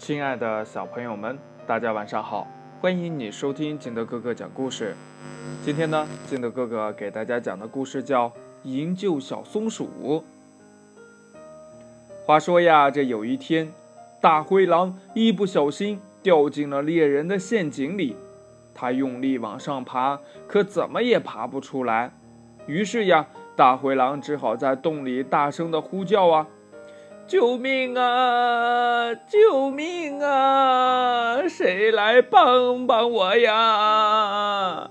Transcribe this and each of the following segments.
亲爱的小朋友们，大家晚上好！欢迎你收听金德哥哥讲故事。今天呢，金德哥哥给大家讲的故事叫《营救小松鼠》。话说呀，这有一天，大灰狼一不小心掉进了猎人的陷阱里，他用力往上爬，可怎么也爬不出来。于是呀，大灰狼只好在洞里大声的呼叫啊。救命啊！救命啊！谁来帮帮我呀？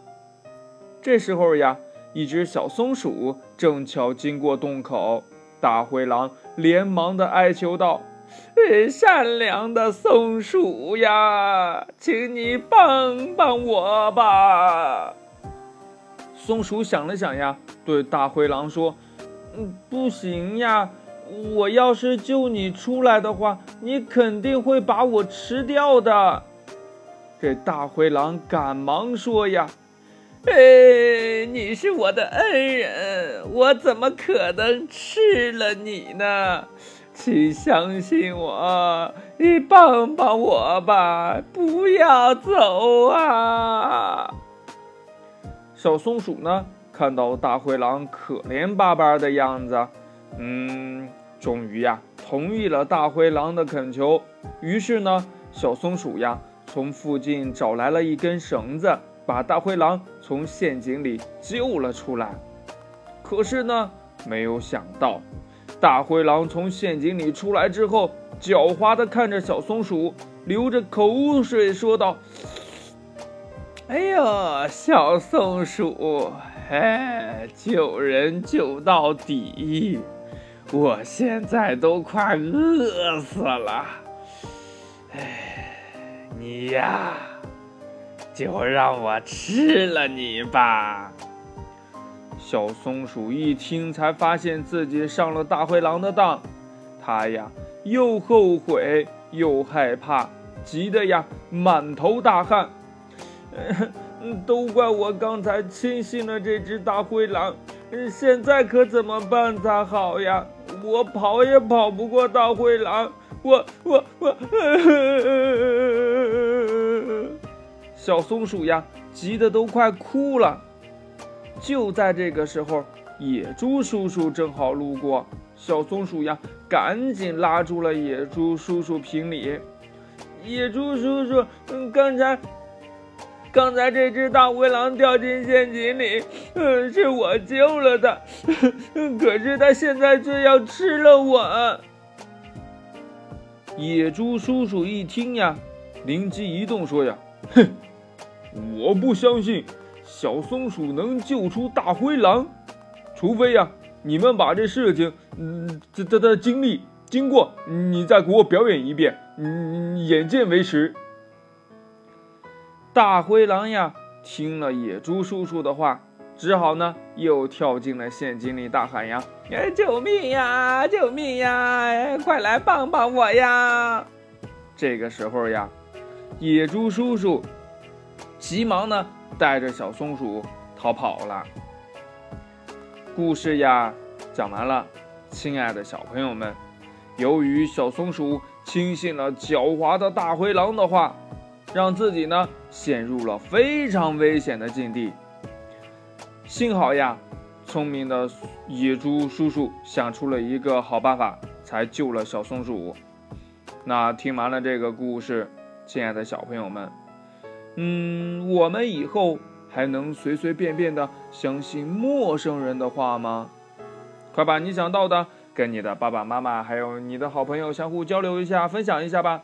这时候呀，一只小松鼠正巧经过洞口，大灰狼连忙的哀求道：“善良的松鼠呀，请你帮帮我吧！”松鼠想了想呀，对大灰狼说：“嗯，不行呀。”我要是救你出来的话，你肯定会把我吃掉的。这大灰狼赶忙说呀：“哎，你是我的恩人，我怎么可能吃了你呢？请相信我，你帮帮我吧，不要走啊！”小松鼠呢，看到大灰狼可怜巴巴的样子，嗯。终于呀，同意了大灰狼的恳求。于是呢，小松鼠呀，从附近找来了一根绳子，把大灰狼从陷阱里救了出来。可是呢，没有想到，大灰狼从陷阱里出来之后，狡猾地看着小松鼠，流着口水说道：“哎呦，小松鼠，哎，救人救到底。”我现在都快饿死了，哎，你呀，就让我吃了你吧。小松鼠一听，才发现自己上了大灰狼的当，它呀又后悔又害怕，急得呀满头大汗。都怪我刚才轻信了这只大灰狼，现在可怎么办才好呀？我跑也跑不过大灰狼，我我我，小松鼠呀，急得都快哭了。就在这个时候，野猪叔叔正好路过，小松鼠呀，赶紧拉住了野猪叔叔评理。野猪叔叔，嗯，刚才。刚才这只大灰狼掉进陷阱里，嗯，是我救了它，可是它现在却要吃了我。野猪叔叔一听呀，灵机一动说呀：“哼，我不相信小松鼠能救出大灰狼，除非呀，你们把这事情，嗯，这这的经历经过，你再给我表演一遍，嗯，眼见为实。”大灰狼呀，听了野猪叔叔的话，只好呢又跳进了陷阱里，大喊呀：“哎，救命呀！救命呀！快来帮帮我呀！”这个时候呀，野猪叔叔急忙呢带着小松鼠逃跑了。故事呀讲完了，亲爱的小朋友们，由于小松鼠轻信了狡猾的大灰狼的话。让自己呢陷入了非常危险的境地。幸好呀，聪明的野猪叔叔想出了一个好办法，才救了小松鼠。那听完了这个故事，亲爱的小朋友们，嗯，我们以后还能随随便便的相信陌生人的话吗？快把你想到的跟你的爸爸妈妈还有你的好朋友相互交流一下，分享一下吧。